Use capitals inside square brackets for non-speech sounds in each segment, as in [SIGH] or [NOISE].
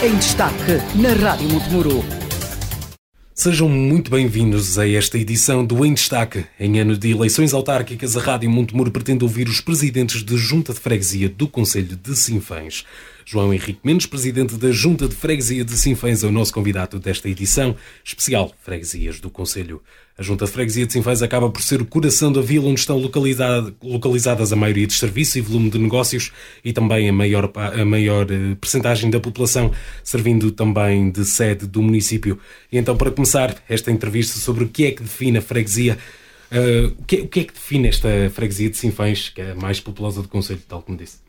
Em destaque na Rádio Montemuro. Sejam muito bem-vindos a esta edição do Em Destaque. Em ano de eleições autárquicas, a Rádio Montemuro pretende ouvir os presidentes de Junta de Freguesia do Conselho de Sinfãs. João Henrique Mendes, presidente da Junta de Freguesia de Sinfãs, é o nosso convidado desta edição especial Freguesias do Conselho. A Junta de Freguesia de Sinfãs acaba por ser o coração da vila onde estão localizadas a maioria dos serviços e volume de negócios e também a maior, a maior eh, percentagem da população, servindo também de sede do município. E então, para começar esta entrevista sobre o que é que define a freguesia, uh, o, que, o que é que define esta freguesia de Sinfãs, que é a mais populosa do Conselho, tal como disse?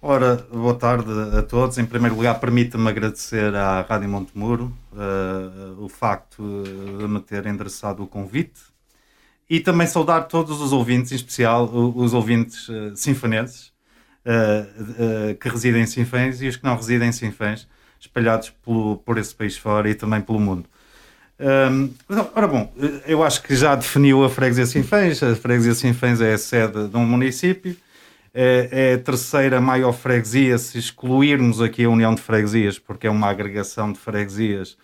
Ora, boa tarde a todos. Em primeiro lugar, permita-me agradecer à Rádio Montemuro uh, o facto de me ter endereçado o convite e também saudar todos os ouvintes, em especial os ouvintes uh, uh, uh, que residem em Sinfãs e os que não residem em Sinfãs, espalhados pelo, por esse país fora e também pelo mundo. Um, ora bom, eu acho que já definiu a Freguesia Sinfãs. A Freguesia Sinfãs é a sede de um município é, é a terceira maior freguesia, se excluirmos aqui a União de Freguesias, porque é uma agregação de freguesias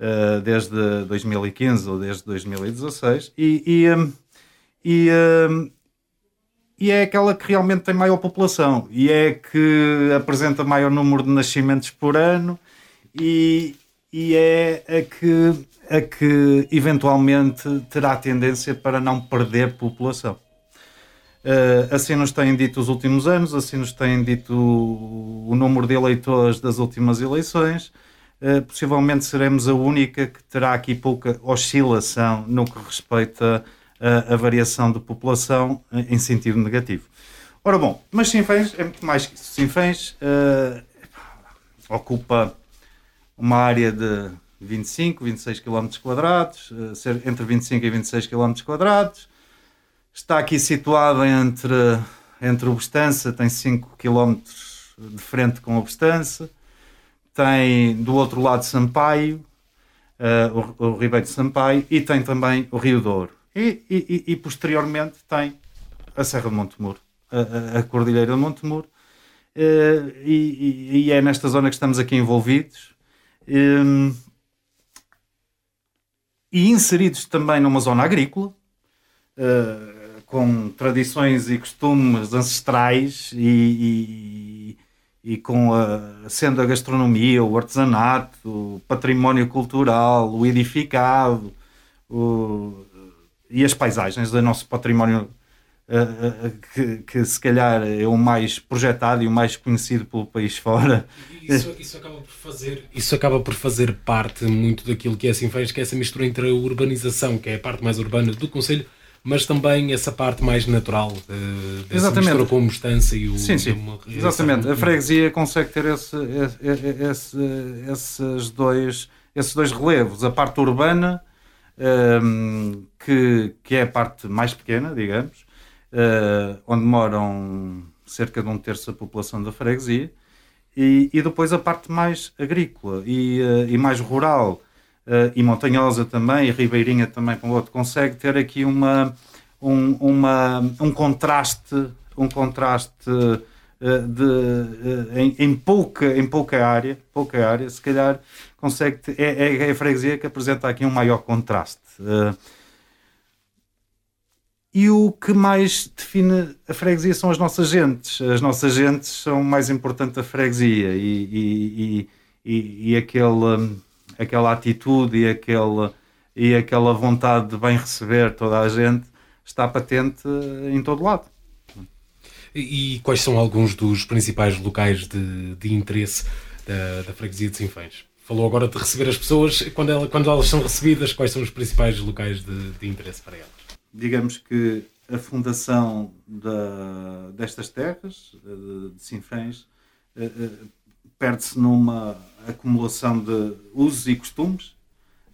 uh, desde 2015 ou desde 2016, e, e, um, e, um, e é aquela que realmente tem maior população, e é que apresenta maior número de nascimentos por ano, e, e é a que, a que eventualmente terá tendência para não perder população. Uh, assim nos têm dito os últimos anos, assim nos têm dito o, o número de eleitores das últimas eleições. Uh, possivelmente seremos a única que terá aqui pouca oscilação no que respeita a, a variação de população em sentido negativo. Ora bom, mas Sinfãs é muito mais que isso. Sinfãs uh, ocupa uma área de 25, 26 km entre 25 e 26 km Está aqui situado entre, entre o Bestança, tem 5 km de frente com o Bestança, tem do outro lado Sampaio, uh, o, o Ribeiro de Sampaio, e tem também o Rio Douro. E, e, e, posteriormente tem a Serra de Montemuro, a, a, Cordilheira de Montemuro, uh, e, e, é nesta zona que estamos aqui envolvidos. Um, e inseridos também numa zona agrícola, uh, com tradições e costumes ancestrais e, e, e com a, sendo a gastronomia, o artesanato, o património cultural, o edificado o, e as paisagens do nosso património uh, uh, que, que, se calhar é o mais projetado e o mais conhecido pelo país fora. Isso, isso, acaba por fazer, isso acaba por fazer parte muito daquilo que é assim fez, que é essa mistura entre a urbanização, que é a parte mais urbana do Conselho, mas também essa parte mais natural uh, dessa Exatamente. com a mostança e o. Sim, sim. Uma, Exatamente. A freguesia consegue ter esse, esse, esse, esses, dois, esses dois relevos. A parte urbana, um, ehm, que, que é a parte mais pequena, digamos, uh, onde moram cerca de um terço da população da freguesia, e, e depois a parte mais agrícola e, uh, e mais rural e montanhosa também, e ribeirinha também para o outro, consegue ter aqui uma, um, uma, um contraste, um contraste uh, de, uh, em, em, pouca, em pouca área, pouca área, se calhar consegue ter, é, é, a freguesia que apresenta aqui um maior contraste. E o que mais define a freguesia são as nossas gentes. As nossas gentes são mais importante da freguesia e, e, e, e aquele, aquela atitude e, aquele, e aquela vontade de bem receber toda a gente está patente em todo lado. E quais são alguns dos principais locais de, de interesse da, da freguesia de Sinfãs? Falou agora de receber as pessoas. Quando, ela, quando elas são recebidas, quais são os principais locais de, de interesse para elas? Digamos que a fundação da, destas terras, de, Sinfãs, eh, eh, perde-se numa acumulação de usos e costumes,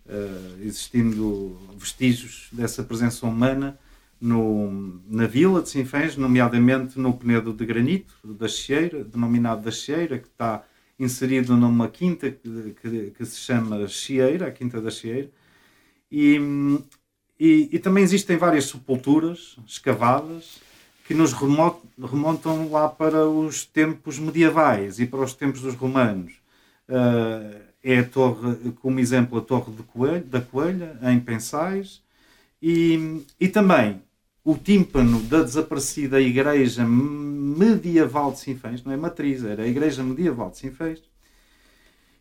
uh, existindo vestígios dessa presença humana no, na vila de Sinfãs, nomeadamente no Penedo de Granito, da Chieira, denominado da Chieira, que está inserido numa quinta que, que, que se chama Chieira, a Quinta da Chieira, e, e, e também existem várias sepulturas escavadas que nos remontam lá para os tempos medievais e para os tempos dos romanos. Uh, é a torre, como exemplo, a Torre Coelho, da Coelha, em Pensais, e, e também o tímpano da desaparecida Igreja Medieval de Sinfãs, não é matriz, era a Igreja Medieval de Sinfãs,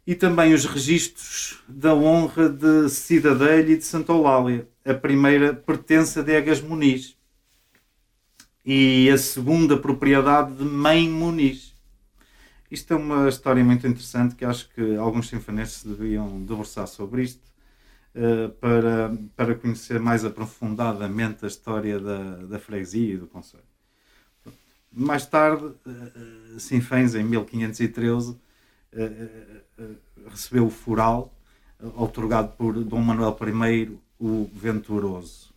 e também os registros da honra de Cidadelha e de Santa Eulália. A primeira pertence a Degas Muniz e a segunda propriedade de Mãe Muniz. Isto é uma história muito interessante que acho que alguns sinfonenses deviam debruçar sobre isto uh, para, para conhecer mais aprofundadamente a história da, da freguesia e do Conselho. Mais tarde, uh, Sinfãs, em 1513, uh, recebeu o fural otorgado por Dom Manuel I o Venturoso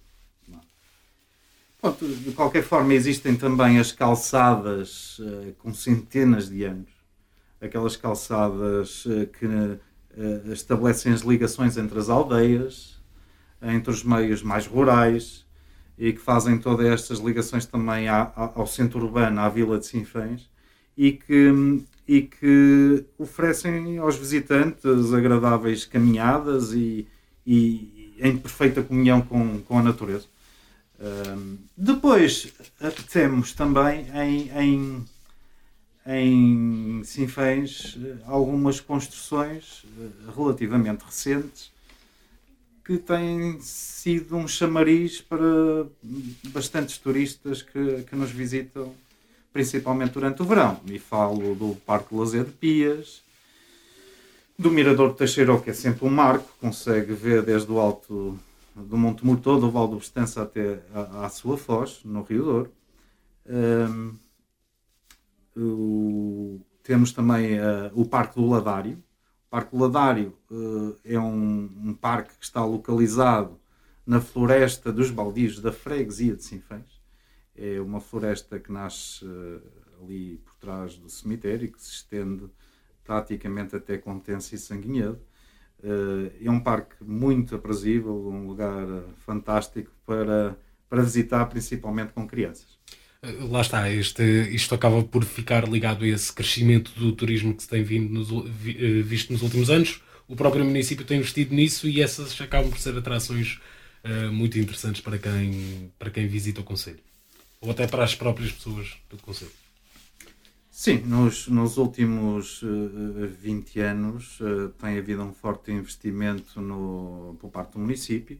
de qualquer forma, existem também as calçadas uh, com centenas de anos, aquelas calçadas uh, que uh, estabelecem as ligações entre as aldeias, entre os meios mais rurais e que fazem todas estas ligações também à, ao centro urbano, à Vila de Sinfãs e que, e que oferecem aos visitantes agradáveis caminhadas e, e em perfeita comunhão com, com a natureza depois temos também em, em, em Sinfãs algumas construções eh, relativamente recentes que têm sido um chamariz para bastantes turistas que, que nos visitam, principalmente durante o verão. E falo do Parque Lazer de Pias, do Mirador de Teixeiro, que é sempre um marco, consegue ver desde o alto do Monte Muro todo o Val do Bestança até à, à, sua foz, no Rio Douro. Um, o, temos também uh, o Parque do Ladário. O Parque do Ladário uh, é um, um, parque que está localizado na floresta dos baldios da freguesia de Sinfãs. É uma floresta que nasce uh, ali por trás do cemitério e que se estende praticamente até Contença e Sanguinhedo é um parque muito aprazível, um lugar eh, fantástico para, para visitar, principalmente com crianças. Eh, lá está, este, isto acaba por ficar ligado a esse crescimento do turismo que se tem vindo nos, visto nos últimos anos. O próprio município tem investido nisso e essas acabam por ser atrações uh, muito interessantes para quem, para quem visita o Conselho. Ou até para as próprias pessoas do Conselho. Sim, nos, nos últimos uh, eh, 20 anos uh, tem havido um forte investimento no, por parte do município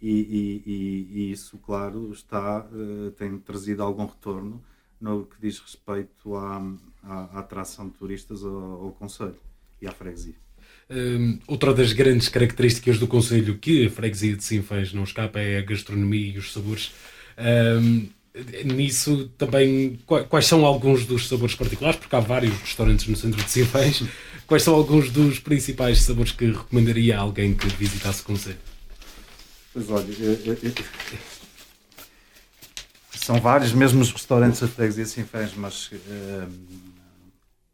e, e, e, e isso, claro, está, uh, tem trazido algum retorno no que diz respeito à, à, à atração de turistas ao, ao Conselho e à freguesia. Um, outra das grandes características do Conselho que a freguesia de Sinfãs não escapa é a gastronomia e os sabores. Um, nisso também quais são alguns dos sabores particulares, porque há vários restaurantes no centro de Sinfãs, [LAUGHS] quais são alguns dos principais sabores que recomendaria a alguém que visitasse o Conselho? Pois olha, eu, eu, são vários mesmo os restaurantes da freguesia Sinfãs, mas uh,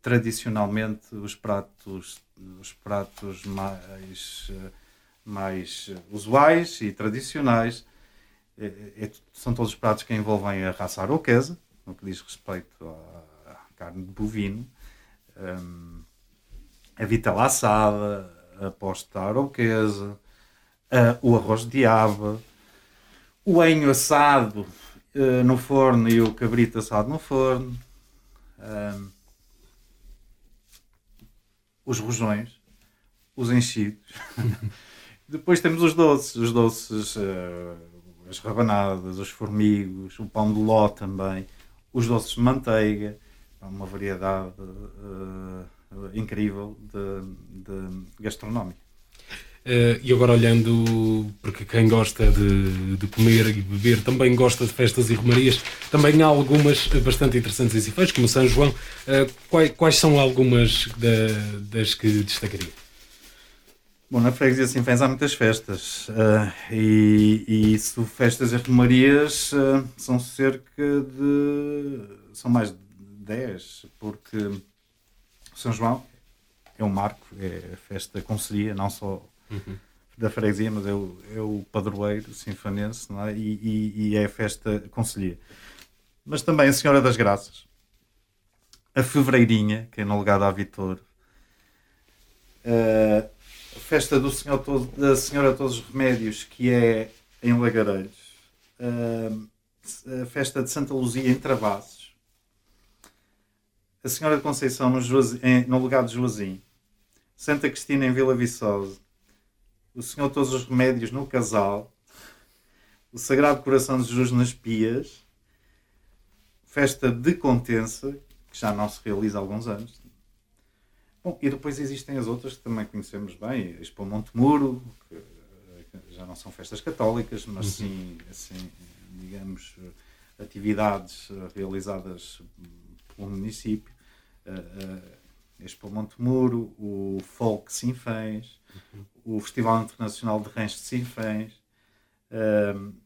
tradicionalmente os pratos, os pratos mais, mais usuais e tradicionais é, é, são todos os pratos que envolvem a raça aroquesa, no que diz respeito à, carne de bovino, um, a vitela assada, a posta aroquesa, o arroz de aba, o enho assado uh, no forno e o cabrito assado no forno, um, os rojões, os enchidos. [LAUGHS] Depois temos os doces, os doces uh, as rabanadas, os formigos, o pão de ló também, os doces de manteiga, uma variedade uh, incrível de, de gastronómica. Uh, e agora olhando, porque quem gosta de, de, comer e beber também gosta de festas e romarias, também há algumas bastante interessantes em Cifeiros, como São João. Uh, quais, quais, são algumas da, das que destacaria? Bom, na freguesia Sinfãs há muitas festas uh, e, e isso, festas e romarias uh, são cerca de. são mais de 10, porque São João é um marco, é a festa conselhia, não só uhum. da freguesia, mas é o, é o padroeiro sinfanense é? e, e, e, é a festa conselhia. Mas também a Senhora das Graças, a Fevereirinha, que é no legado à Vitor, festa do Senhor todo, da Senhora Todos os Remédios, que é em Lagareiros, a festa de Santa Luzia em Travassos, a Senhora de Conceição no, no lugar de Joazim, Santa Cristina em Vila Viçosa, o Senhor Todos os Remédios no Casal, o Sagrado Coração de Jesus nas Pias, festa de Contença, que já não se realiza há alguns anos. Bom, e depois existem as outras que também conhecemos bem, Expo Montemuro, que já não são festas católicas, mas uhum. sim, assim, digamos, atividades realizadas pelo município. Uh, uh, Expo Montemuro, o Folk Sinfãs, uhum. o Festival Internacional de Rãs de Sinfãs,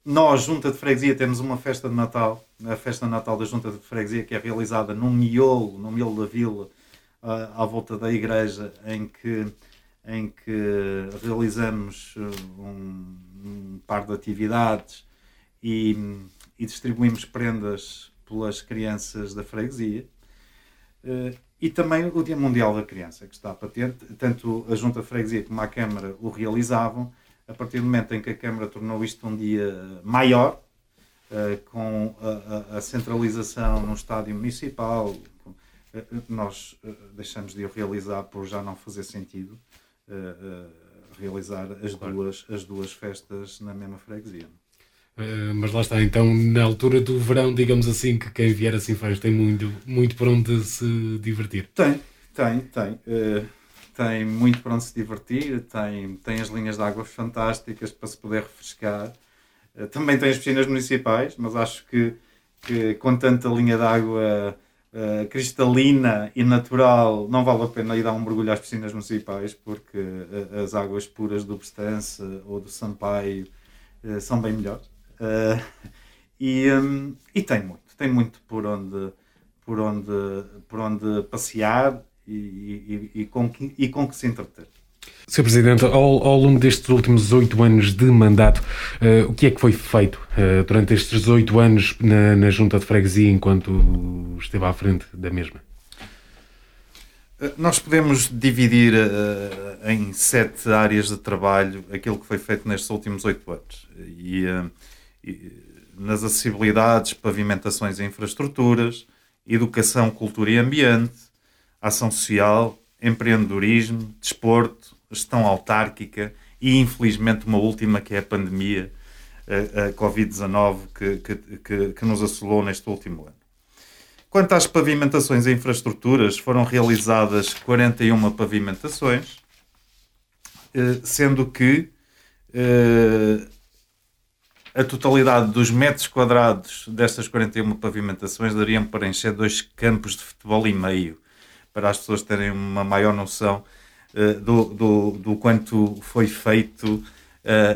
nós, Junta de Freguesia, temos uma festa de Natal, a festa de Natal da Junta de Freguesia, que é realizada num miolo, no miolo da vila, à volta da igreja, em que, em que realizamos uh, um, um par de atividades e, e, distribuímos prendas pelas crianças da freguesia. Uh, e também o Dia Mundial da Criança, que está patente, tanto a Junta Freguesia como a Câmara o realizavam, a partir do momento em que a Câmara tornou isto um dia maior, uh, com a, centralização no estádio municipal, nós uh, deixamos de o realizar por já não fazer sentido realizar as, claro. duas, as duas festas na mesma freguesia. mas lá está, então, na altura do verão, digamos assim, que quem vier assim faz tem muito, muito por onde se divertir. Tem, tem, tem tem muito para onde se divertir, tem, tem as linhas de água fantásticas para se poder refrescar, uh, também tem as piscinas municipais, mas acho que, que com tanta linha de água uh, cristalina e natural não vale a pena ir dar um mergulho às piscinas municipais, porque uh, as águas puras do Bestança ou do Sampaio são bem melhores. e, um, e tem muito, tem muito por onde, por onde, por onde passear e, e, e, com, que, e com que se entreter. Sr. Presidente, ao, ao, longo destes últimos oito anos de mandato, uh, o que é que foi feito uh, durante estes oito anos na, na, Junta de Freguesia enquanto esteve à frente da mesma? Eh, nós podemos dividir uh, em sete áreas de trabalho aquilo que foi feito nestes últimos oito anos. E, e, nas acessibilidades, pavimentações e infraestruturas, educação, cultura e ambiente, ação social, empreendedorismo, desporto, gestão autárquica e, infelizmente, uma última que é a pandemia, a, a Covid-19, que, que, que, que nos assolou neste último ano. Quanto às pavimentações e infraestruturas, foram realizadas 41 pavimentações, eh, sendo que eh, a totalidade dos metros quadrados destas 41 pavimentações dariam para encher dois campos de futebol e meio para as pessoas terem uma maior noção do, do, do, quanto foi feito uh,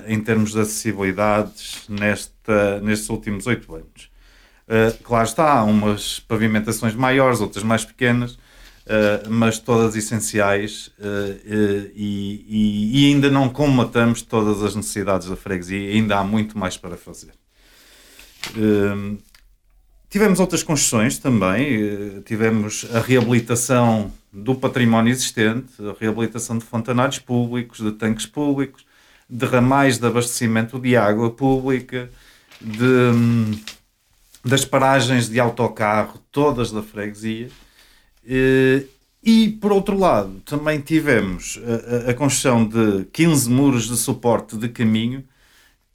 em termos de acessibilidades nesta, nestes últimos oito anos. Uh, claro está, há umas pavimentações maiores, outras mais pequenas, mas todas essenciais e, e, e, ainda não comatamos todas as necessidades da freguesia, ainda há muito mais para fazer. Tivemos outras construções também, eh, tivemos a reabilitação do património existente, a reabilitação de fontanários públicos, de tanques públicos, de ramais de abastecimento de água pública, de, hum, das paragens de autocarro, todas da freguesia. Eh, e, por outro lado, também tivemos a, a construção de 15 muros de suporte de caminho,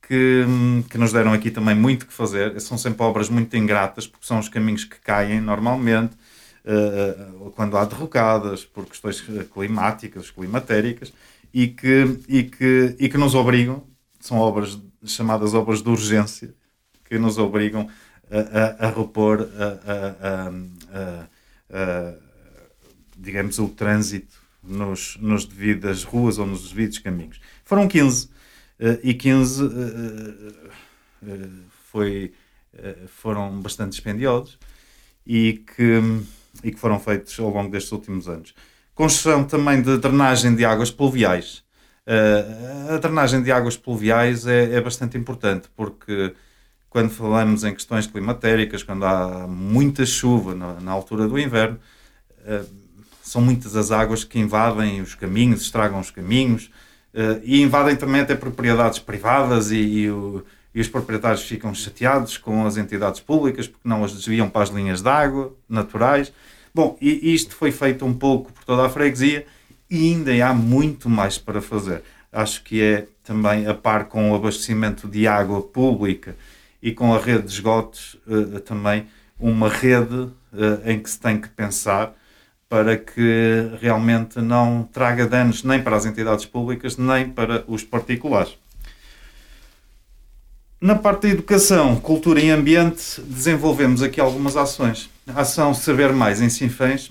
que, que nos deram aqui também muito que fazer. São sempre obras muito ingratas, porque são os caminhos que caem normalmente, uh, quando há derrocadas, por questões climáticas, climatéricas, e que, e que, e que nos obrigam, são obras chamadas obras de urgência, que nos obrigam a, a, a repor, a, a, digamos, o trânsito nos, nos devidas ruas ou nos devidos caminhos. Foram 15 Uh, e 15 uh, uh, foi, foram bastante dispendiosos e que, e que foram feitos ao longo destes últimos anos. Construção também de drenagem de águas pluviais. a drenagem de águas pluviais é, é bastante importante porque quando falamos em questões climatéricas, quando há muita chuva na, na altura do inverno, são muitas as águas que invadem os caminhos, estragam os caminhos, e invadem também até propriedades privadas e, e, o, e, os proprietários ficam chateados com as entidades públicas porque não as desviam para as linhas de água naturais. Bom, e isto foi feito um pouco por toda a freguesia e ainda há muito mais para fazer. Acho que é também a par com o abastecimento de água pública e com a rede de esgotos uh, também uma rede uh, em que se tem que pensar para que realmente não traga danos nem para as entidades públicas nem para os particulares. Na parte da educação, cultura e ambiente, desenvolvemos aqui algumas ações. A ação Saber Mais em Sinfãs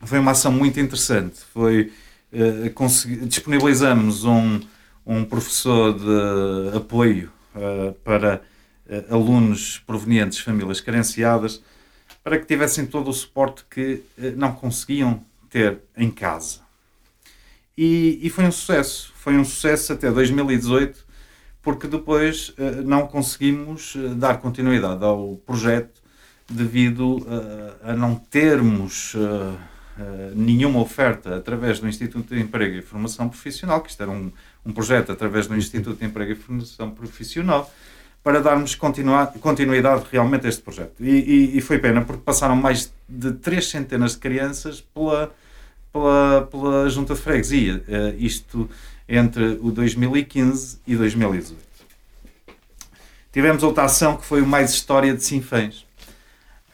foi uma ação muito interessante. Foi, uh, disponibilizamos um, um professor de apoio uh, para uh, alunos provenientes de famílias carenciadas para que tivessem todo o suporte que uh, não conseguiam ter em casa. E, e, foi um sucesso. Foi um sucesso até 2018, porque depois não conseguimos dar continuidade ao projeto devido a não termos nenhuma oferta através do Instituto de Emprego e Formação Profissional, que isto era um, um projeto através do Instituto de Emprego e Formação Profissional para darmos continuidade realmente a este projeto. E, e, e, foi pena, porque passaram mais de três centenas de crianças pela, pela, pela Junta de Freguesia, uh, isto entre o 2015 e 2018. Tivemos outra ação que foi o Mais História de Sinfãs,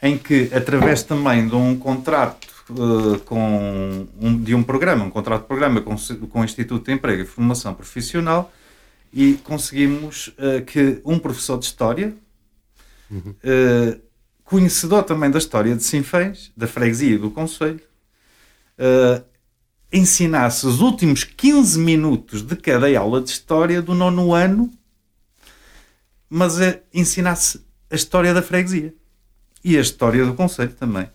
em que, através também de um contrato uh, com um, de um programa, um contrato de programa com, com o Instituto de Emprego e Formação Profissional e conseguimos uh, que um professor de História, uhum. uh, conhecedor também da história de Sinfãs, da freguesia e do Conselho, ensinasse os últimos 15 minutos de cada aula de História do nono ano, mas ensinasse a história da freguesia e a história do Conselho também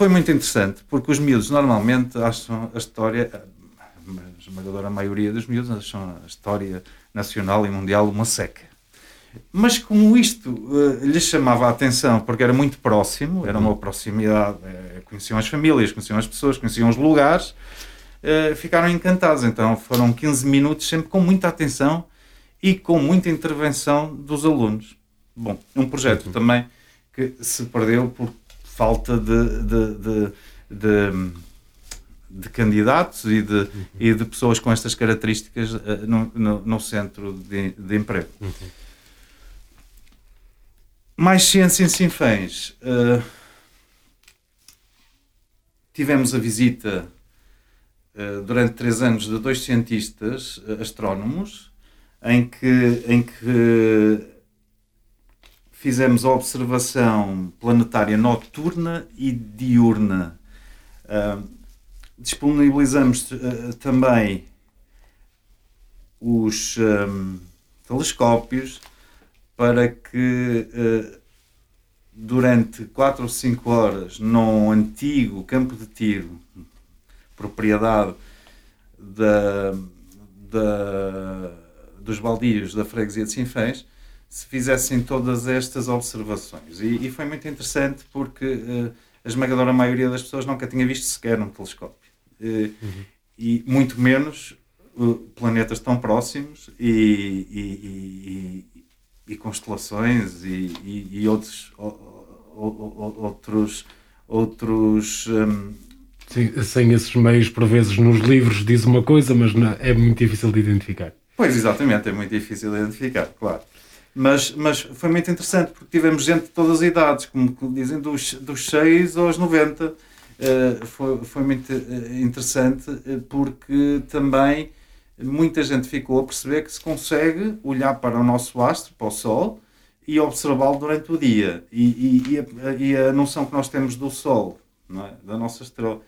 foi muito interessante, porque os miúdos normalmente acham a história, a esmagadora maioria dos miúdos acham a história nacional e mundial uma seca. Mas como isto uh, lhes chamava a atenção, porque era muito próximo, era uma proximidade, uh, conheciam as famílias, conheciam as pessoas, conheciam os lugares, uh, ficaram encantados. Então foram 15 minutos sempre com muita atenção e com muita intervenção dos alunos. Bom, um projeto uhum. também que se perdeu por falta de, de, de, de, de candidatos e de, e de pessoas com estas características uh, no, no, no, centro de, de emprego. Uhum. Mais ciência em Sinfãs. Uh, tivemos a visita uh, durante três anos de dois cientistas astrónomos em que, em que fizemos a observação planetária noturna e diurna. Uh, disponibilizamos uh, também os um, telescópios para que uh, durante 4 ou 5 horas num antigo campo de tiro, propriedade da, da, dos baldios da freguesia de Sinfãs, se fizessem todas estas observações. E, e foi muito interessante porque uh, a esmagadora maioria das pessoas nunca tinha visto sequer um telescópio. Uh, uhum. E muito menos uh, planetas tão próximos e, e, e constelações e, outros, outros, outros um... Sim, sem esses meios, por vezes, nos livros diz uma coisa, mas não, é muito difícil de identificar. Pois, exatamente, é muito difícil de identificar, claro. Mas, mas foi muito interessante porque tivemos gente de todas as idades, como dizem, dos, dos 6 aos 90. Eh, foi, foi muito eh, interessante eh, porque também muita gente ficou a perceber que se consegue olhar para o nosso astro, para o Sol, e observá-lo durante o dia. E, e, e, a, e, a, noção que nós temos do Sol, é? da nossa estrela,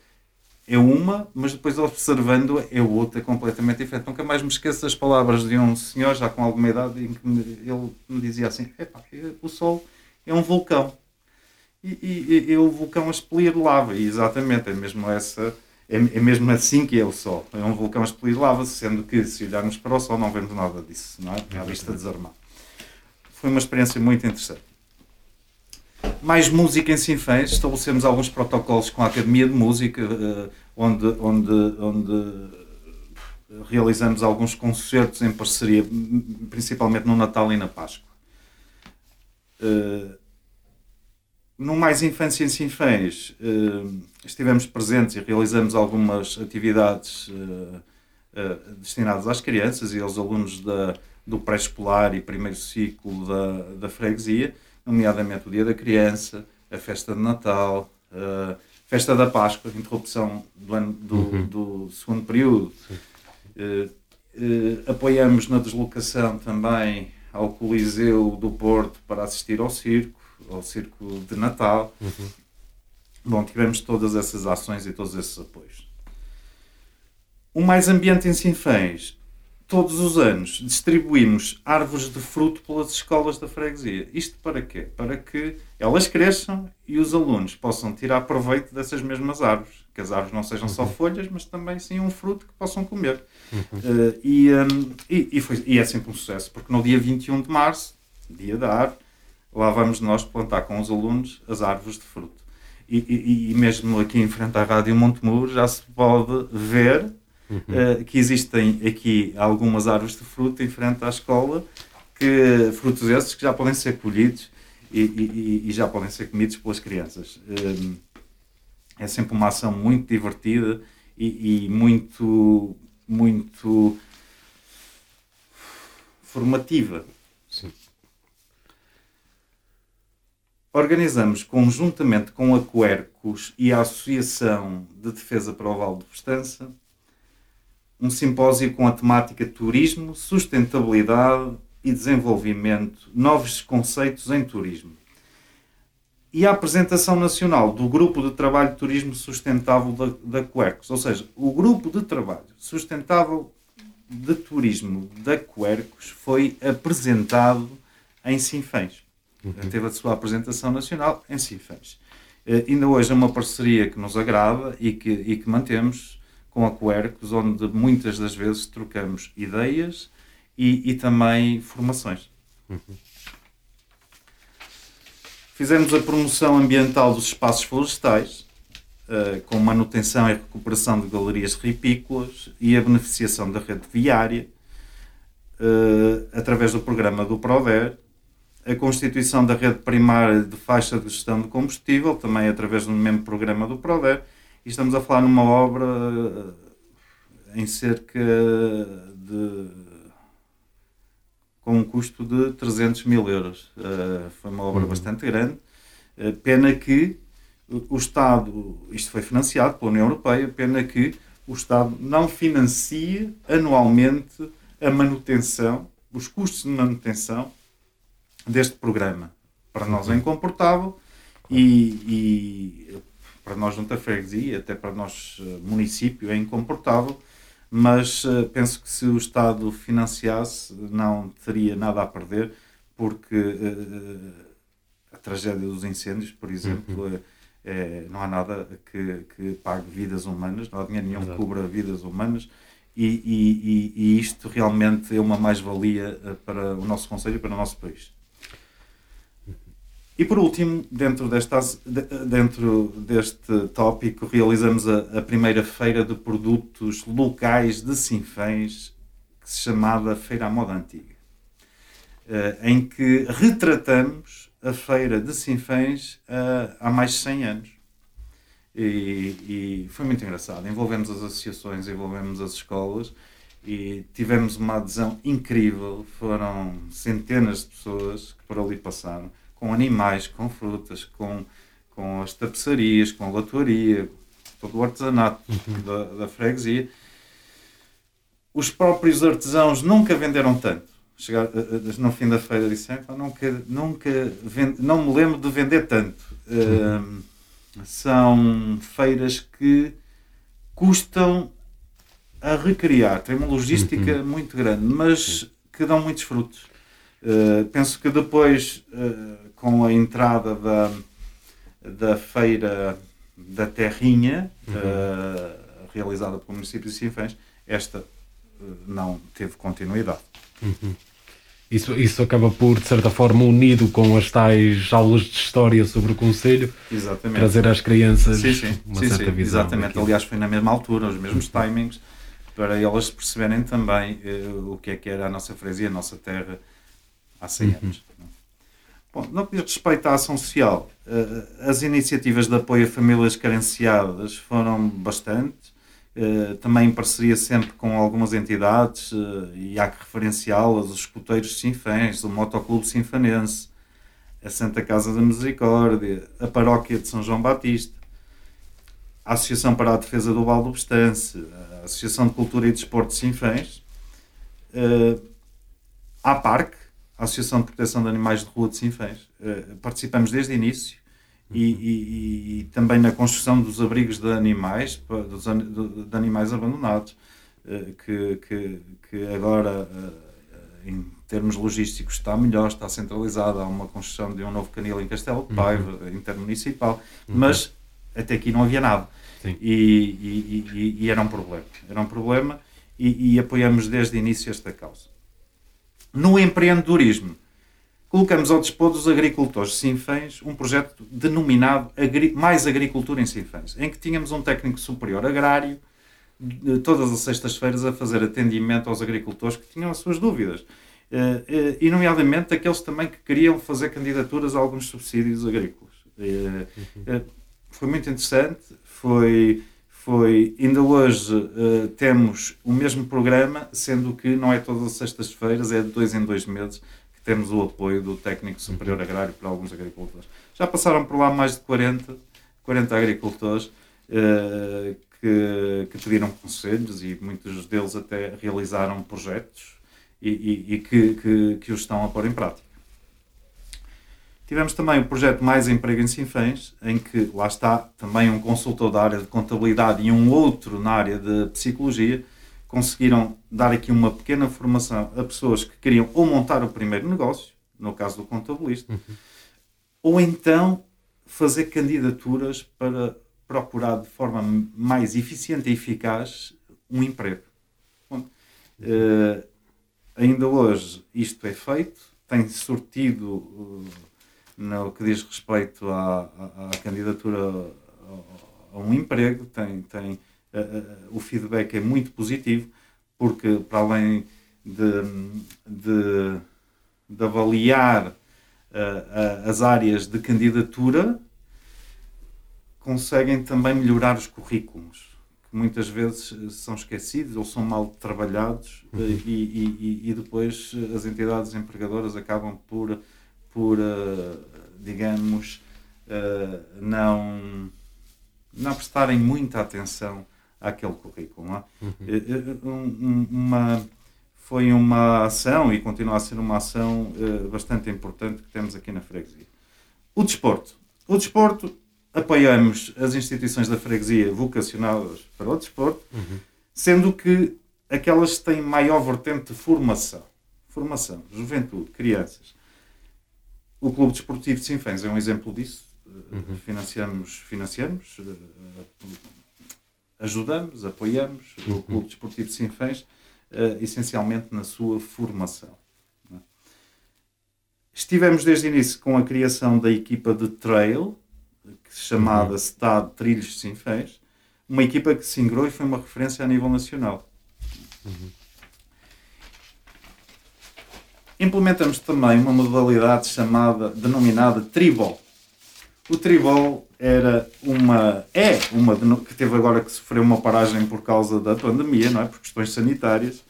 é uma, mas depois observando é outra completamente diferente. Nunca mais me esqueço das palavras de um senhor já com alguma idade em que me, ele me dizia assim: o Sol é um vulcão. E, e, e, o vulcão a expelir lava, e exatamente, é mesmo essa. É, é mesmo assim que é o Sol. É um vulcão a expelir lava, sendo que se olharmos para o Sol não vemos nada disso, não é? A vista desarmada. Foi uma experiência muito interessante mais música em Sinfãs, estabelecemos alguns protocolos com a Academia de Música, uh, onde, onde, onde realizamos alguns concertos em parceria, principalmente no Natal e na Páscoa. Uh, no Mais Infância em Sinfãs, uh, estivemos presentes e realizamos algumas atividades uh, destinadas às crianças e aos alunos da, do pré-escolar e primeiro ciclo da, da freguesia, nomeadamente o Dia da Criança, a festa de Natal, a festa da Páscoa, interrupção do, ano, do, uhum. do segundo período. Uh, uh, apoiamos na deslocação também ao Coliseu do Porto para assistir ao circo, ao circo de Natal. Uhum. Bom, tivemos todas essas ações e todos esses apoios. O Mais Ambiente em Sinfãs todos os anos distribuímos árvores de fruto pelas escolas da freguesia. Isto para quê? Para que elas cresçam e os alunos possam tirar proveito dessas mesmas árvores. Que as árvores não sejam só uhum. folhas, mas também sim um fruto que possam comer. Uhum. Uh, e, um, e, e, foi, e é sempre um sucesso, porque no dia 21 de março, dia da árvore, lá vamos nós plantar com os alunos as árvores de fruto. E, e, e mesmo aqui em frente à Rádio Montemuro já se pode ver uhum. uh, que existem aqui algumas árvores de fruto em frente à escola, que frutos esses que já podem ser colhidos e, e, já podem ser comidos pelas crianças. Uh, é sempre uma ação muito divertida e, e muito, muito formativa. Sim. Organizamos conjuntamente com a Quercus e a Associação de Defesa para o Vale de Festança um simpósio com a temática Turismo, Sustentabilidade e Desenvolvimento, novos conceitos em turismo. E a apresentação nacional do Grupo de Trabalho de Turismo Sustentável da, da ou seja, o Grupo de Trabalho Sustentável de Turismo da Quercus foi apresentado em Sinfãs. Uhum. Teve a sua apresentação nacional em Sinfãs. Uh, ainda hoje é uma parceria que nos agrada e que, e que mantemos com a Quercus, onde muitas das vezes trocamos ideias e, e também formações. Uhum. Fizemos a promoção ambiental dos espaços florestais, uh, com manutenção e recuperação de galerias ripícolas e a beneficiação da rede viária, uh, através do programa do PRODER, a constituição da rede primária de faixa de gestão de combustível, também através do mesmo programa do PRODER, e estamos a falar numa obra eh, em cerca de. com um custo de 300 mil euros. Uh, foi uma obra uhum. bastante grande. Uh, pena que o Estado, isto foi financiado pela União Europeia, pena que o Estado não financie anualmente a manutenção, os custos de manutenção deste programa. Para nós é incomportável e, e para nós junta freguesia, até para nós eh, município é incomportável, mas uh, penso que se o Estado financiasse não teria nada a perder, porque uh, a tragédia dos incêndios, por exemplo, uhum. é, não há nada que, que pague vidas humanas, não há dinheiro nenhum que cubra vidas humanas, e, e, e, e isto realmente é uma mais-valia para o nosso Conselho e para o nosso país. E por último, dentro, desta, dentro deste tópico, realizamos a, a primeira feira de produtos locais de Sinfãs, que se chamava Feira à Moda Antiga, eh, em que retratamos a feira de Sinfãs eh, há mais de 100 anos. E, e, foi muito engraçado. Envolvemos as associações, envolvemos as escolas e tivemos uma adesão incrível. Foram centenas de pessoas que por ali passaram com animais, com frutas, com, com as tapeçarias, com a latoaria, todo o artesanato uhum. da, da freguesia. Os próprios artesãos nunca venderam tanto. Chegar, eh, eh, no fim da feira disseram, nunca, nunca vende, não me lembro de vender tanto. Uh, são feiras que custam a recriar, tem uma logística uhum. muito grande, mas que dão muitos frutos. Uh, penso que depois uh, com a entrada da, da feira da Terrinha, uhum. uh, realizada pelo município de Sinfãs, esta uh, não teve continuidade. Uhum. Isso, isso acaba por, de certa forma, unido com as tais aulas de história sobre o Conselho, exatamente. trazer às crianças sim, sim. uma sim, certa visão. Exatamente, aliás, foi na mesma altura, os mesmos uhum. timings. para elas perceberem também uh, o que é que era a nossa freguesia, a nossa terra há 100 uhum. anos. Bom, no que diz respeito à ação social, uh, as iniciativas de apoio a famílias carenciadas foram bastantes, uh, também em parceria sempre com algumas entidades, e há que referenciá-las, os escuteiros Sinfãs, o Motoclube Sinfanense, a Santa Casa da Misericórdia, a Paróquia de São João Batista, a Associação para a Defesa do Val do Bestance, a Associação de Cultura e Desporto de Sinfãs, a Parque, a Associação de Proteção de Animais de Rua de Sinfãs. Uh, participamos desde o início e, e, e, também na construção dos abrigos de animais, dos, de animais abandonados, uh, que, que, que, agora, em termos logísticos, está melhor, está centralizada. Há uma construção de um novo canil em Castelo de Paiva, uhum. intermunicipal, uhum. mas até aqui não havia nada. E, e, era um problema. Era um problema e, apoiamos desde o início esta causa. No empreendedorismo, colocamos ao dispor dos agricultores Sinfãs um projeto denominado Agri Mais Agricultura em Sinfãs, em que tínhamos um técnico superior agrário todas as sextas-feiras a fazer atendimento aos agricultores que tinham as suas dúvidas. Uh, uh, e, nomeadamente, aqueles também que queriam fazer candidaturas a alguns subsídios agrícolas. Foi muito interessante, foi, foi ainda hoje uh, temos o mesmo programa, sendo que não é todas as sextas-feiras, é de dois em dois meses que temos o apoio do técnico superior uhum. agrário para alguns agricultores. Já passaram por lá mais de 40, 40 agricultores uh, que, que pediram conselhos e muitos deles até realizaram projetos e, e, e que, que, que os estão a pôr em prática. Tivemos também o projeto Mais Emprego em Sinfãs, em que lá está também um consultor da área de contabilidade e um outro na área de psicologia, conseguiram dar aqui uma pequena formação a pessoas que queriam ou montar o primeiro negócio, no caso do contabilista, uhum. ou então fazer candidaturas para procurar de forma mais eficiente e eficaz um emprego. Bom, uh, ainda hoje isto é feito, tem sortido. Uh, no que diz respeito à, à, à candidatura a, a, um emprego, tem, tem, uh, o feedback é muito positivo, porque para além de, de, de avaliar uh, as áreas de candidatura, conseguem também melhorar os currículos, que muitas vezes são esquecidos ou são mal trabalhados uhum. e, e, e, depois as entidades empregadoras acabam por por, uh, digamos, uh, não, não prestarem muita atenção àquele currículo. É? Uhum. uma, foi uma ação e continua a ser uma ação bastante importante que temos aqui na freguesia. O desporto. O desporto, apoiamos as instituições da freguesia vocacionadas para o desporto, uhum. sendo que aquelas que têm maior vertente de formação. Formação, juventude, crianças. O Clube Desportivo de Sinfãs é um exemplo disso. Uhum. Financiamos, financiamos, eh, ajudamos, apoiamos uhum. o Clube Desportivo de Sinfãs, uh, essencialmente na sua formação. É? Estivemos desde o início com a criação da equipa de trail, chamava uhum. Trilhos de Sinfãs, uma equipa que se ingrou e foi uma referência a nível nacional. Uhum. Implementamos também uma modalidade chamada, denominada tribal. O tribal era uma, é uma que teve agora que sofreu uma paragem por causa da pandemia, não é? Por questões sanitárias.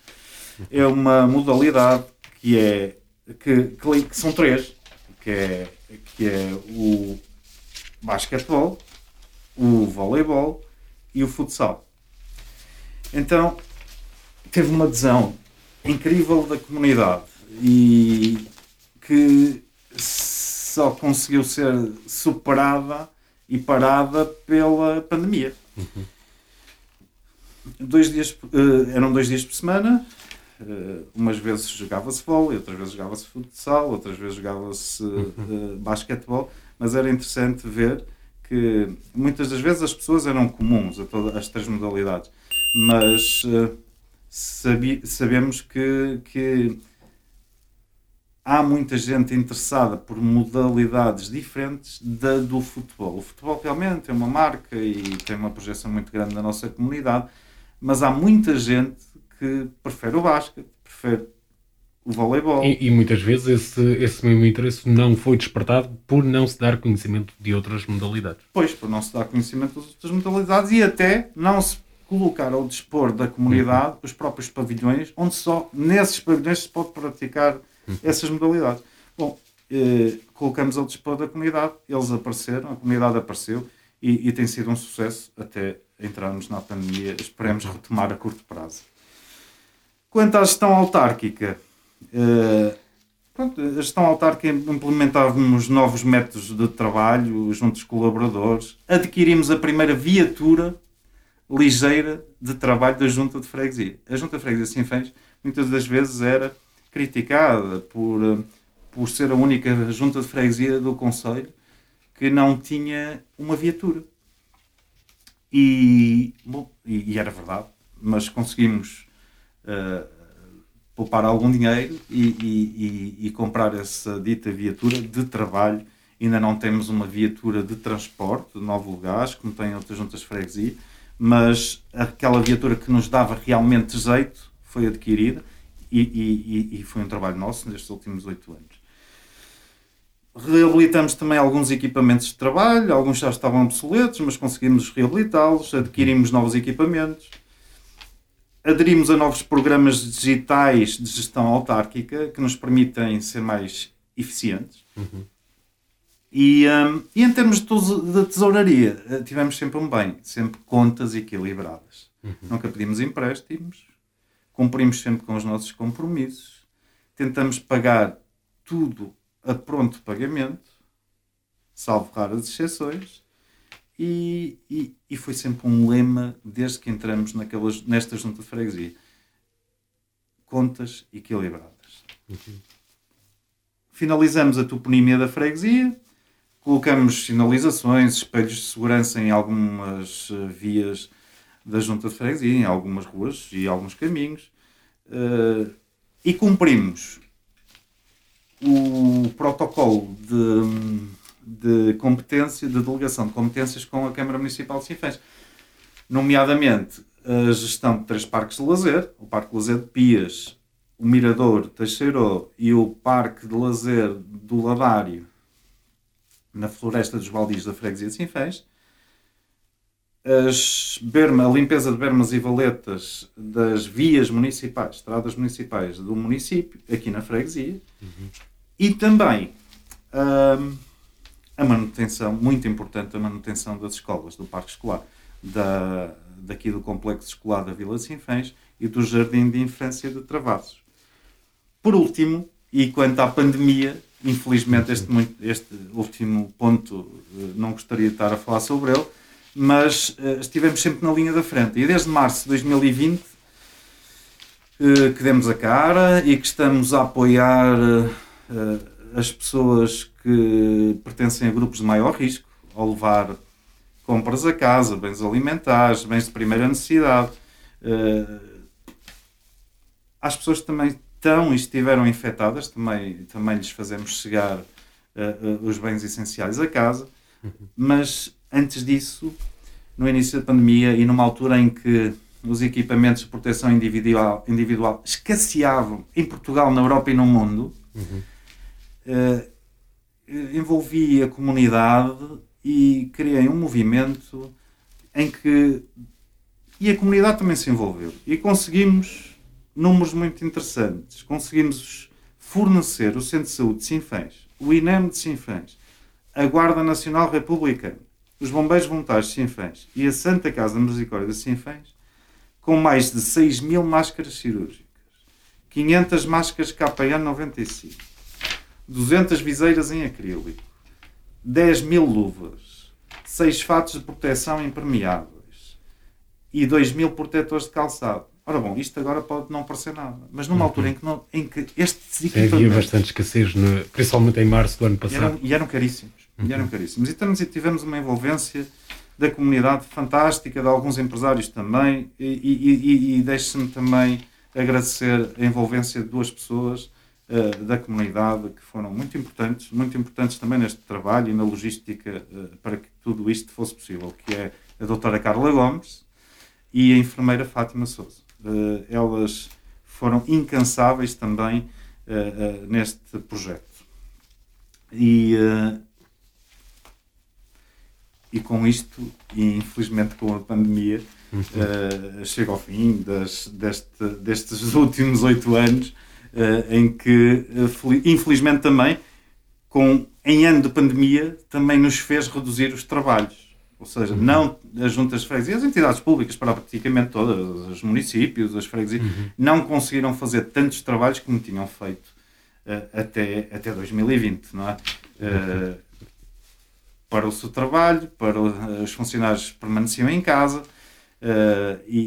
É uma modalidade que é que, que são três, que é, que é o basquetebol, o voleibol e o futsal. Então teve uma adesão incrível da comunidade e que só conseguiu ser superada e parada pela pandemia. Uhum. Dois dias, uh, eram dois dias por semana, uh, umas vezes jogava-se vôlei, outras vezes jogava-se futsal, outras vezes jogava-se uh, basquetebol, mas era interessante ver que muitas das vezes as pessoas eram comuns a todas as três modalidades, mas sabi, sabemos que, que há muita gente interessada por modalidades diferentes da, do futebol. O futebol realmente é uma marca e tem uma projeção muito grande na nossa comunidade, mas há muita gente que prefere o basquete, prefere o voleibol. E, e, muitas vezes esse, esse mesmo interesse não foi despertado por não se dar conhecimento de outras modalidades. Pois, por não se dar conhecimento das outras modalidades e até não se colocar ao dispor da comunidade uhum. os próprios pavilhões, onde só nesses pavilhões se pode praticar. Essas modalidades. Bom, eh, colocamos ao dispor da comunidade, eles apareceram, a comunidade apareceu e, e tem sido um sucesso até entrarmos na pandemia. Esperemos retomar a curto prazo. Quanto à gestão autárquica, eh, pronto, a gestão autárquica implementávamos novos métodos de trabalho junto dos colaboradores, adquirimos a primeira viatura ligeira de trabalho da junta de freguesia. A junta de freguesia Sinfãs muitas das vezes era criticada por, eh, por ser a única junta de freguesia do Conselho que não tinha uma viatura. E, bom, e, e era verdade, mas conseguimos uh, poupar algum dinheiro e, e, comprar essa dita viatura de trabalho. Ainda não temos uma viatura de transporte de novo lugares, como tem outras juntas de freguesia, mas aquela viatura que nos dava realmente jeito foi adquirida e, e foi um trabalho nosso nestes últimos oito anos. Reabilitamos também alguns equipamentos de trabalho, alguns já estavam obsoletos, mas conseguimos reabilitá-los, adquirimos novos equipamentos aderimos a novos programas digitais de gestão autárquica que nos permitem ser mais eficientes. Uhum. E, um, e em termos de, de tesouraria, eh, tivemos sempre um bem, sempre contas equilibradas. Uhum. Nunca pedimos empréstimos, cumprimos sempre com os nossos compromissos, tentamos pagar tudo a pronto pagamento, salvo raras exceções, e, e, e, foi sempre um lema desde que entramos naquelas, nesta junta de freguesia. Contas equilibradas. Uhum. Finalizamos a toponímia da freguesia, colocamos sinalizações, espelhos de segurança em algumas uh, vias da junta de freguesia, em algumas ruas e alguns caminhos, uh, e cumprimos o protocolo de de competência, de delegação de competências com a Câmara Municipal de Sinfãs. Nomeadamente, a gestão de três parques de lazer, o Parque de Lazer de Pias, o Mirador Teixeiro e o Parque de Lazer do Ladário, na Floresta dos Baldios da Freguesia de Sinfãs. As berma, a limpeza de bermas e valetas das vias municipais, estradas municipais do município, aqui na freguesia. Uhum. E também... Hum, a manutenção, muito importante, a manutenção das escolas, do parque escolar, da, daqui do complexo escolar da Vila de Sinfãs e do Jardim de Infância de Travassos. Por último, e quanto à pandemia, infelizmente este, este último ponto eh, não gostaria de estar a falar sobre ele, mas uh, estivemos sempre na linha da frente. E desde março de 2020 uh, eh, que demos a cara e que estamos a apoiar uh, as pessoas que pertencem a grupos de maior risco, ao levar compras a casa, bens alimentares, bens de primeira necessidade. Às pessoas que também estão e estiveram infectadas, também, também lhes fazemos chegar os bens essenciais a casa. Mas antes disso, no início da pandemia e numa altura em que os equipamentos de proteção individual, individual escasseavam em Portugal, na Europa e no mundo, uhum uh, envolvi a comunidade e criei um movimento em que. E a comunidade também se envolveu. E conseguimos números muito interessantes. Conseguimos fornecer o Centro de Saúde de Sinfãs, o INEM de Sinfãs, a Guarda Nacional Republicana, os Bombeiros Voluntários de Sinfãs e a Santa Casa Misericórdia de Sinfãs com mais de 6 mil máscaras cirúrgicas, 500 máscaras KN95, 200 viseiras em acrílico, 10 mil luvas, 6 fatos de proteção impermeáveis e 2 mil protetores de calçado. Ora bom, isto agora pode não parecer nada, mas numa uhum. altura em que, não, em que estes equipamentos... Havia bastante escassez, no, principalmente em março do ano passado. E eram, e eram caríssimos. Uhum. E eram caríssimos. E, temos, tivemos uma envolvência da comunidade fantástica, de alguns empresários também, e, e, e, e deixe-me também agradecer a envolvência de duas pessoas uh, da comunidade que foram muito importantes, muito importantes também neste trabalho e na logística uh, para que tudo isto fosse possível, que é a doutora Carla Gomes e a enfermeira Fátima Souza. elas foram incansáveis também neste projeto. E, e com isto, e infelizmente com a pandemia, uhum. chega ao fim das, deste, destes [LAUGHS] últimos oito anos em que, infelizmente também, com, em ano de pandemia, também nos fez reduzir os trabalhos. Ou seja, uhum. não as juntas de freguesia, as entidades públicas, para praticamente todas, os municípios, as freguesias, uhum. não conseguiram fazer tantos trabalhos como tinham feito uh, até, até 2020, não é? Para o seu trabalho, para os funcionários permaneciam em casa uh, e,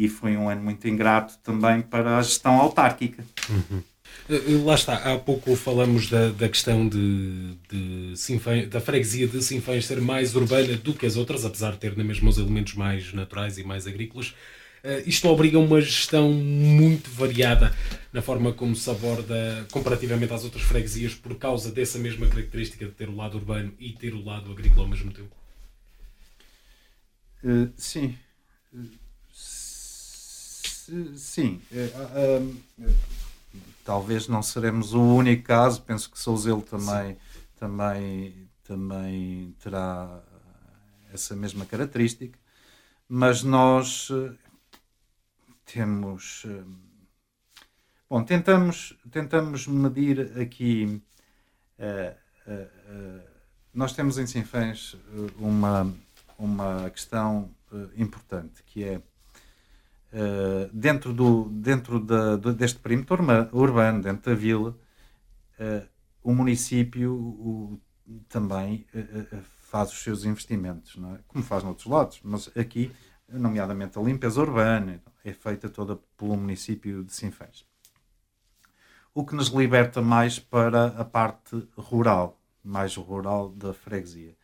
e, e, foi um ano muito ingrato também para a gestão autárquica. Uhum. Eh, lá está, há pouco falamos da, da questão de, de da freguesia de Sinfãs ser mais urbana do que as outras, apesar de ter na mesma os elementos mais naturais e mais agrícolas. Uh, isto obriga uma gestão muito variada na forma como se aborda comparativamente às outras freguesias por causa dessa mesma característica de ter o lado urbano e ter o lado agrícola ao mesmo tempo? Uh, sim. Sim. Uh, talvez não seremos o único caso, penso que Souzelo também, também, também terá essa mesma característica, mas nós eh, temos. Eh, bom, tentamos, tentamos medir aqui. Uh, uh, uh, nós temos em Sinfãs uma, uma questão importante que é dentro, do, dentro da, deste perímetro urbano, dentro da vila, o município o, também faz os seus investimentos, é? como faz noutros lados, mas aqui, nomeadamente a limpeza urbana, é feita toda pelo município de Sinfãs. O que nos liberta mais para a parte rural, mais rural da freguesia.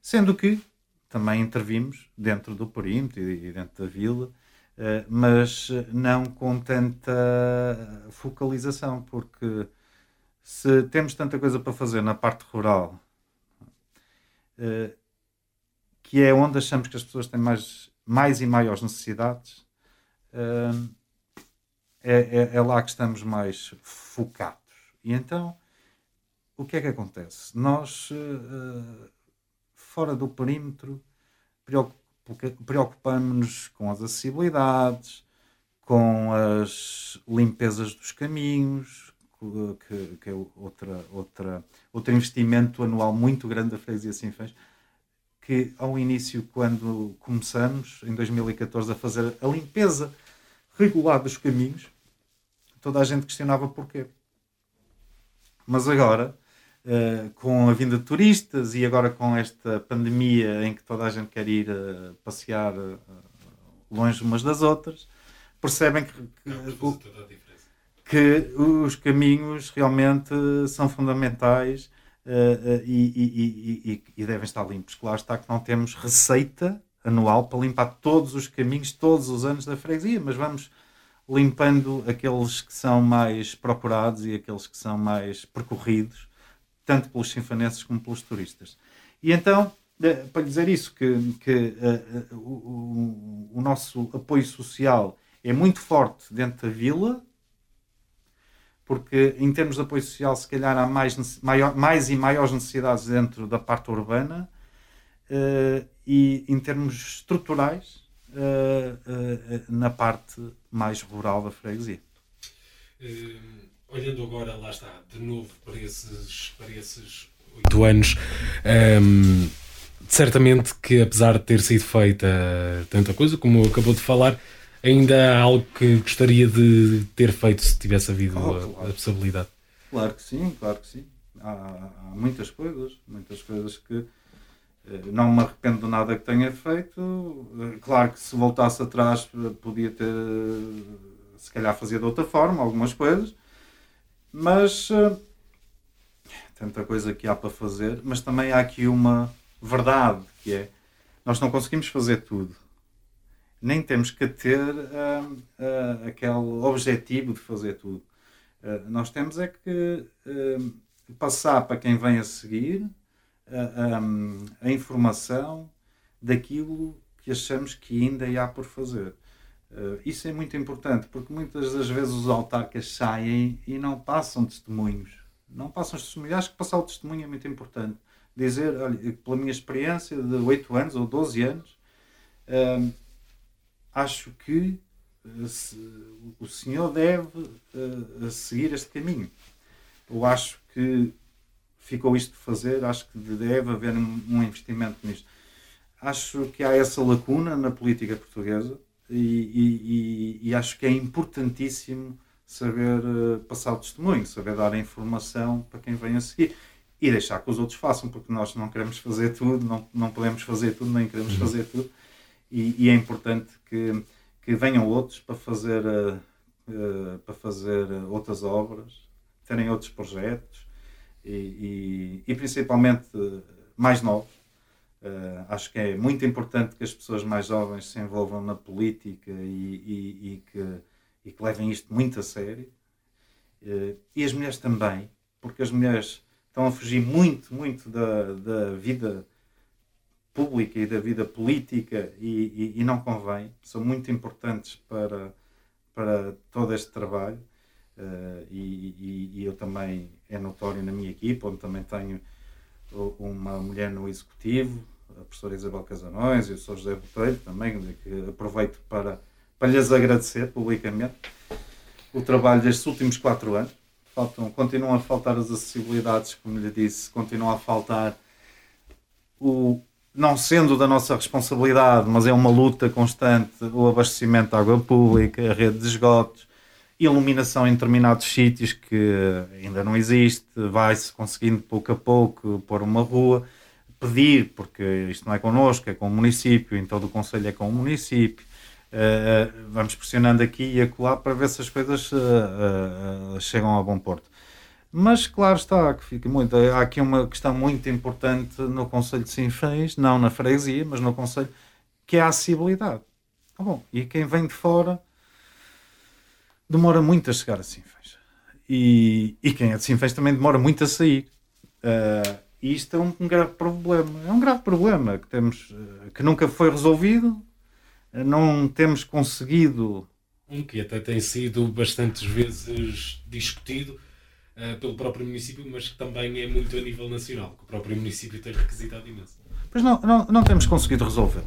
Sendo que também intervimos dentro do perímetro e dentro da vila eh, mas não com tanta focalização, porque se temos tanta coisa para fazer na parte rural, eh, que é onde achamos que as pessoas têm mais, mais e maiores necessidades, é, é, é lá que estamos mais focados. E então, o que é que acontece? Nós, fora do perímetro, preocupamos preocupamos-nos com as acessibilidades, com as limpezas dos caminhos, que, que, é outra, outra, outro investimento anual muito grande da Freguesia Sinfãs, que ao início, quando começamos, em 2014, a fazer a limpeza regular dos caminhos, toda a gente questionava porquê. Mas agora, uh, com a vinda de turistas e agora com esta pandemia em que toda a gente quer ir uh, passear uh, longe umas das outras, percebem que, que, que, os caminhos realmente são fundamentais e, e, e, e, devem estar limpos. Claro está que não temos receita anual para limpar todos os caminhos todos os anos da freguesia, mas vamos limpando aqueles que são mais procurados e aqueles que são mais percorridos tanto pelos sinfanenses como pelos turistas. E então, eh, para dizer isso, que, que uh, uh, o, o, nosso apoio social é muito forte dentro da vila, porque em termos de apoio social, se calhar há mais, maior, mais e maiores necessidades dentro da parte urbana, uh, e em termos estruturais, na parte mais rural da freguesia. Olhando agora, lá está, de novo para esses, para esses oito anos, um, certamente que apesar de ter sido feita tanta coisa, como acabou de falar, ainda há algo que gostaria de ter feito se tivesse havido oh, claro. a, a, possibilidade. Claro que sim, claro que sim. Há, há muitas coisas, muitas coisas que não me arrependo de nada que tenha feito. Eh, claro que se voltasse atrás podia ter, se calhar fazia de outra forma algumas coisas, mas tanta coisa que há para fazer, mas também há aqui uma verdade que é nós não conseguimos fazer tudo. Nem temos que ter uh, uh, aquele objetivo de fazer tudo. Uh, nós temos é que passar para quem vem a seguir um, a informação daquilo que achamos que ainda há por fazer. Uh, isso é muito importante, porque muitas das vezes os autarcas saem e não passam testemunhos. Não passam testemunhos. Acho que passar o testemunho é muito importante. Dizer, olha, pela minha experiência de 8 anos ou 12 anos, uh, acho que uh, se, o senhor deve seguir este caminho. Eu acho que ficou isto de fazer, acho que deve haver um, investimento nisto. Acho que há essa lacuna na política portuguesa e, e, e acho que é importantíssimo saber uh, passar o testemunho, saber dar a informação para quem vem a seguir e deixar que os outros façam, porque nós não queremos fazer tudo, não, não podemos fazer tudo, nem queremos uhum. fazer tudo e, e, é importante que, que venham outros para fazer, uh, uh, para fazer outras obras, terem outros projetos e, e principalmente mais novos Uh, acho que é muito importante que as pessoas mais jovens se envolvam na política e, e, e, que, e que, levem isto muito a sério. Uh, e as mulheres também, porque as mulheres estão a fugir muito, muito da, da vida pública e da vida política e, e, não convém. São muito importantes para, para todo este trabalho. Uh, e, e, eu também é notório na minha equipa, onde também tenho uma mulher no executivo, a professora Isabel Casanões e o Sr. José Botelho também, que aproveito para, para lhes agradecer publicamente o trabalho destes últimos quatro anos. Faltam, continuam a faltar as acessibilidades, como lhe disse, continuam a faltar o, não sendo da nossa responsabilidade, mas é uma luta constante, o abastecimento de água pública, a rede de esgotos, iluminação em determinados sítios que ainda não existe, vai-se conseguindo pouco a pouco pôr uma rua pedir, porque isto não é connosco, é com o município, em todo o Conselho é com o município. Uh, vamos pressionando aqui e acolá para ver se as coisas uh, uh, chegam a bom porto. Mas claro está que fica muito. Há aqui uma questão muito importante no Conselho de Sinfãs, não na freguesia, mas no Conselho, que é a acessibilidade. Ah, bom, e quem vem de fora demora muito a chegar a Sinfãs. E, e quem é de Sinfãs também demora muito a sair. Uh, e isto é um, um, grave problema. É um grave problema que temos, eh, que nunca foi resolvido, eh, não temos conseguido. Um que até tem sido bastantes vezes discutido uh, pelo próprio município, mas que também é muito a nível nacional, que o próprio município tem requisitado imenso. Pois não, não, não temos conseguido resolvê-lo.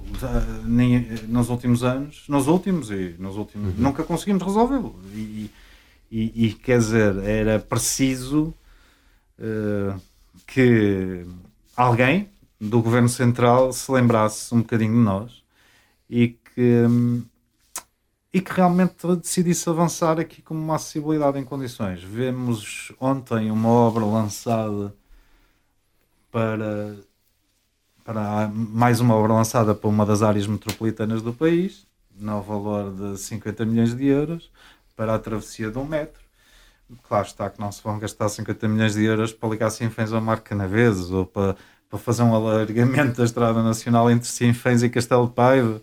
Nem nos últimos anos, nos últimos e nos últimos, uhum. nunca conseguimos resolvê-lo. E, e, e, quer dizer, era preciso. Uh, que alguém do governo central se lembrasse um bocadinho de nós e que, e que realmente decidisse avançar aqui com uma acessibilidade em condições. Vemos ontem uma obra lançada para, para mais uma obra lançada para uma das áreas metropolitanas do país, no valor de 50 milhões de euros, para a travessia de um metro claro está que não se vão gastar 50 milhões de euros para ligar Sinfãs ao Mar Canaveses ou para, para fazer um alargamento da Estrada Nacional entre Sinfãs e Castelo de Paiva.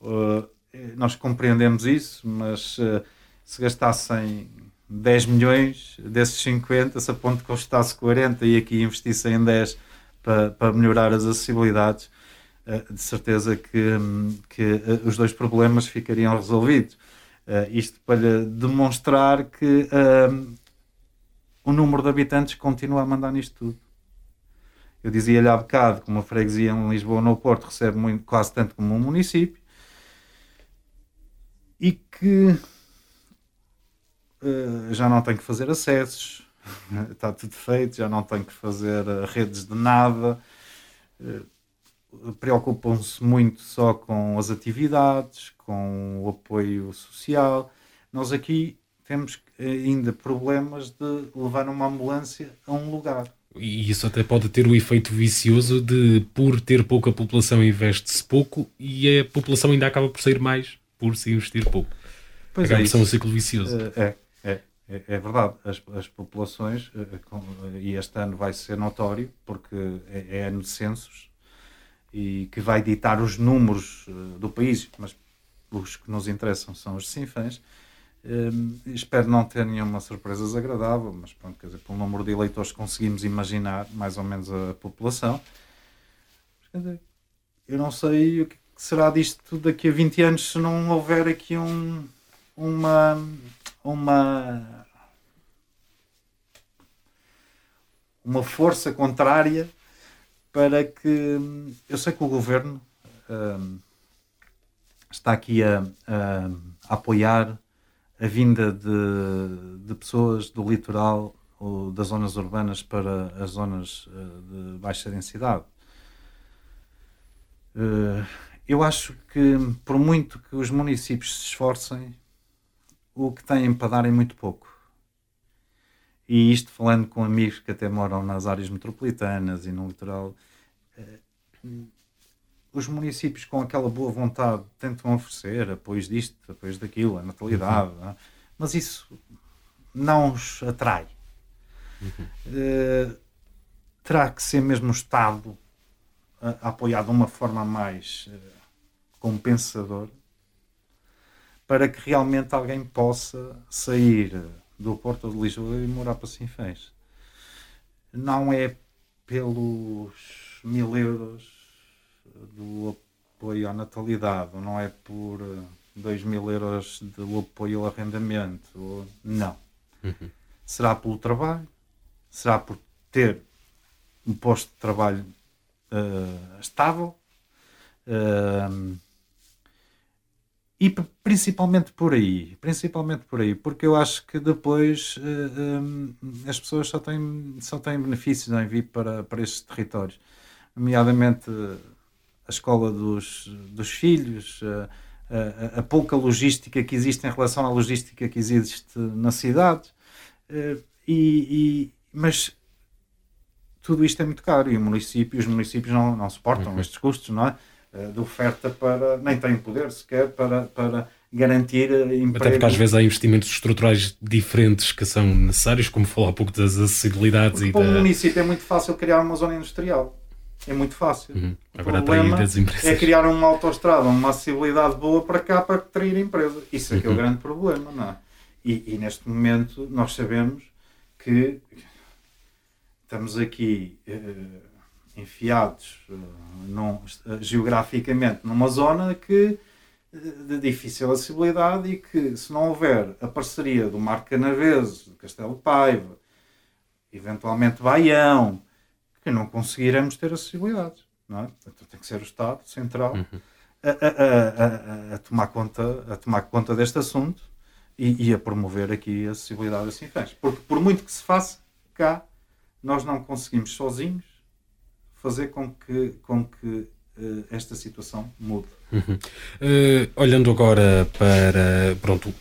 Uh, nós compreendemos isso, mas uh, se gastassem 10 milhões desses 50, se a ponte custasse 40 e aqui investissem em 10 para, para melhorar as acessibilidades, uh, de certeza que, que os dois problemas ficariam resolvidos. Uh, isto para demonstrar que uh, o número de habitantes continua a mandar nisto tudo. Eu dizia-lhe há bocado que uma freguesia em Lisboa ou no Porto recebe muito, quase tanto como um município e que uh, já não tem que fazer acessos, [LAUGHS] está tudo feito, já não tem que fazer redes de nada preocupam-se muito só com as atividades, com o apoio social. Nós aqui temos ainda problemas de levar uma ambulância a um lugar. E isso até pode ter o efeito vicioso de, por ter pouca população, investe-se pouco e a população ainda acaba por sair mais por se investir pouco. Pois acaba é por ser um ciclo vicioso. É, é, é, verdade. As, as populações, eh, e este ano vai ser notório, porque é, é ano de censos, e que vai ditar os números do país, mas os que nos interessam são os Sinfãs. Um, espero não ter nenhuma surpresa desagradável, mas pronto, quer dizer, pelo número de eleitores conseguimos imaginar mais ou menos a população. Eu não sei que será disto daqui a 20 anos se não houver aqui um, uma, uma, uma força contrária para que eu sei que o governo um, está aqui a, a, a, apoiar a vinda de, de pessoas do litoral ou das zonas urbanas para as zonas uh, de baixa densidade. Uh, eu acho que, por muito que os municípios se esforcem, o que têm para dar é muito pouco. E isto falando com amigos que até moram nas áreas metropolitanas e no litoral, eh, os municípios com aquela boa vontade tentam oferecer apoios disto, apoios daquilo, a natalidade, uhum. mas isso não os atrai. Uhum. Uh, terá que ser mesmo o Estado a, a apoiar de uma forma mais uh, compensador para que realmente alguém possa sair do Porto de Lisboa e morar para Sinfãs. Não é pelos mil euros do apoio à natalidade, não é por dois mil euros do apoio ao arrendamento, não. Uhum. Será pelo trabalho, será por ter um posto de trabalho uh, estável, uh, e principalmente por aí, principalmente por aí, porque eu acho que depois uh, eh, um, eh, as pessoas só têm, só têm benefícios em vir para, para estes territórios, nomeadamente a escola dos, dos filhos, uh, a, a, pouca logística que existe em relação à logística que existe na cidade, uh, e, e, mas tudo isto é muito caro e o município, os municípios não, não suportam uhum. estes custos, não é? Eh, de oferta para, nem tem poder sequer para, para garantir emprego. Até porque às vezes há investimentos estruturais diferentes que são necessários, como falou há pouco das acessibilidades porque e para da... o município é muito fácil criar uma zona industrial. É muito fácil. Uhum. Agora o problema é criar uma autoestrada, uma acessibilidade boa para cá para atrair empresa. Isso é que é o uhum. grande problema, não é? E, e neste momento nós sabemos que estamos aqui uh, enfiados uh, num, uh, geograficamente numa zona que de difícil acessibilidade e que se não houver a parceria do Mar Canaveses, do Castelo Paiva, eventualmente Baião, que não conseguiremos ter acessibilidade. Não é? Então tem que ser o Estado Central uhum. a, a, a, a, tomar conta, a tomar conta deste assunto e, e a promover aqui a acessibilidade assim fez. Porque por muito que se faça cá, nós não conseguimos sozinhos fazer com que, com que uh, esta situação mude. Uhum. Uh, olhando agora para pronto,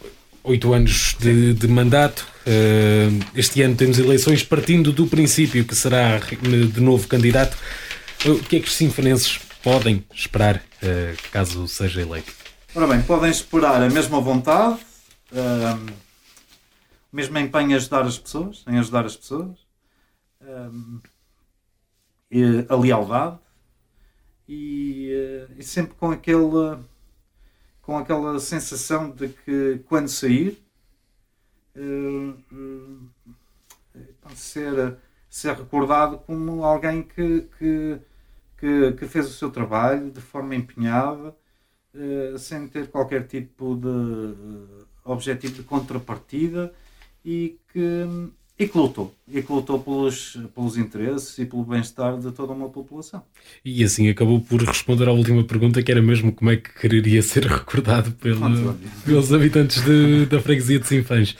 oito anos de, de mandato, uh, este ano temos eleições partindo do princípio que será de novo candidato. o que é que os sinfonenses podem esperar caso seja eleito? Ora bem, podem esperar a mesma vontade, o mesmo empenho em ajudar as pessoas, em ajudar as pessoas a lealdade e, eh, e, sempre com aquele com aquela sensação de que quando sair uh, ser, ser recordado como alguém que, que, que, que, fez o seu trabalho de forma empenhada, sem ter qualquer tipo de objetivo de contrapartida e que e que lutou. E que lutou pelos, pelos interesses e pelo bem-estar de toda uma população. E assim acabou por responder à última pergunta, que era mesmo como é que quereria ser recordado pelo, pelos habitantes de, da freguesia de Sinfãs.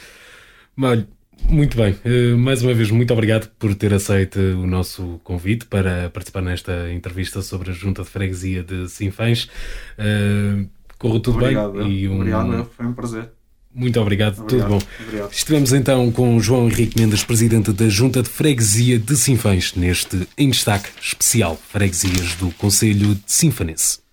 Mas, muito bem, eh, mais uma vez, muito obrigado por ter aceito o nosso convite para participar nesta entrevista sobre a Junta de Freguesia de Sinfãs. Eh, correu tudo obrigado, bem? E um... Obrigado, foi um prazer. Muito obrigado, obrigado, tudo bom. Obrigado. Estivemos então com João Henrique Mendes, presidente da Junta de Freguesia de Sinfãs, neste Em Destaque especial Freguesias do Conselho de Sinfanense.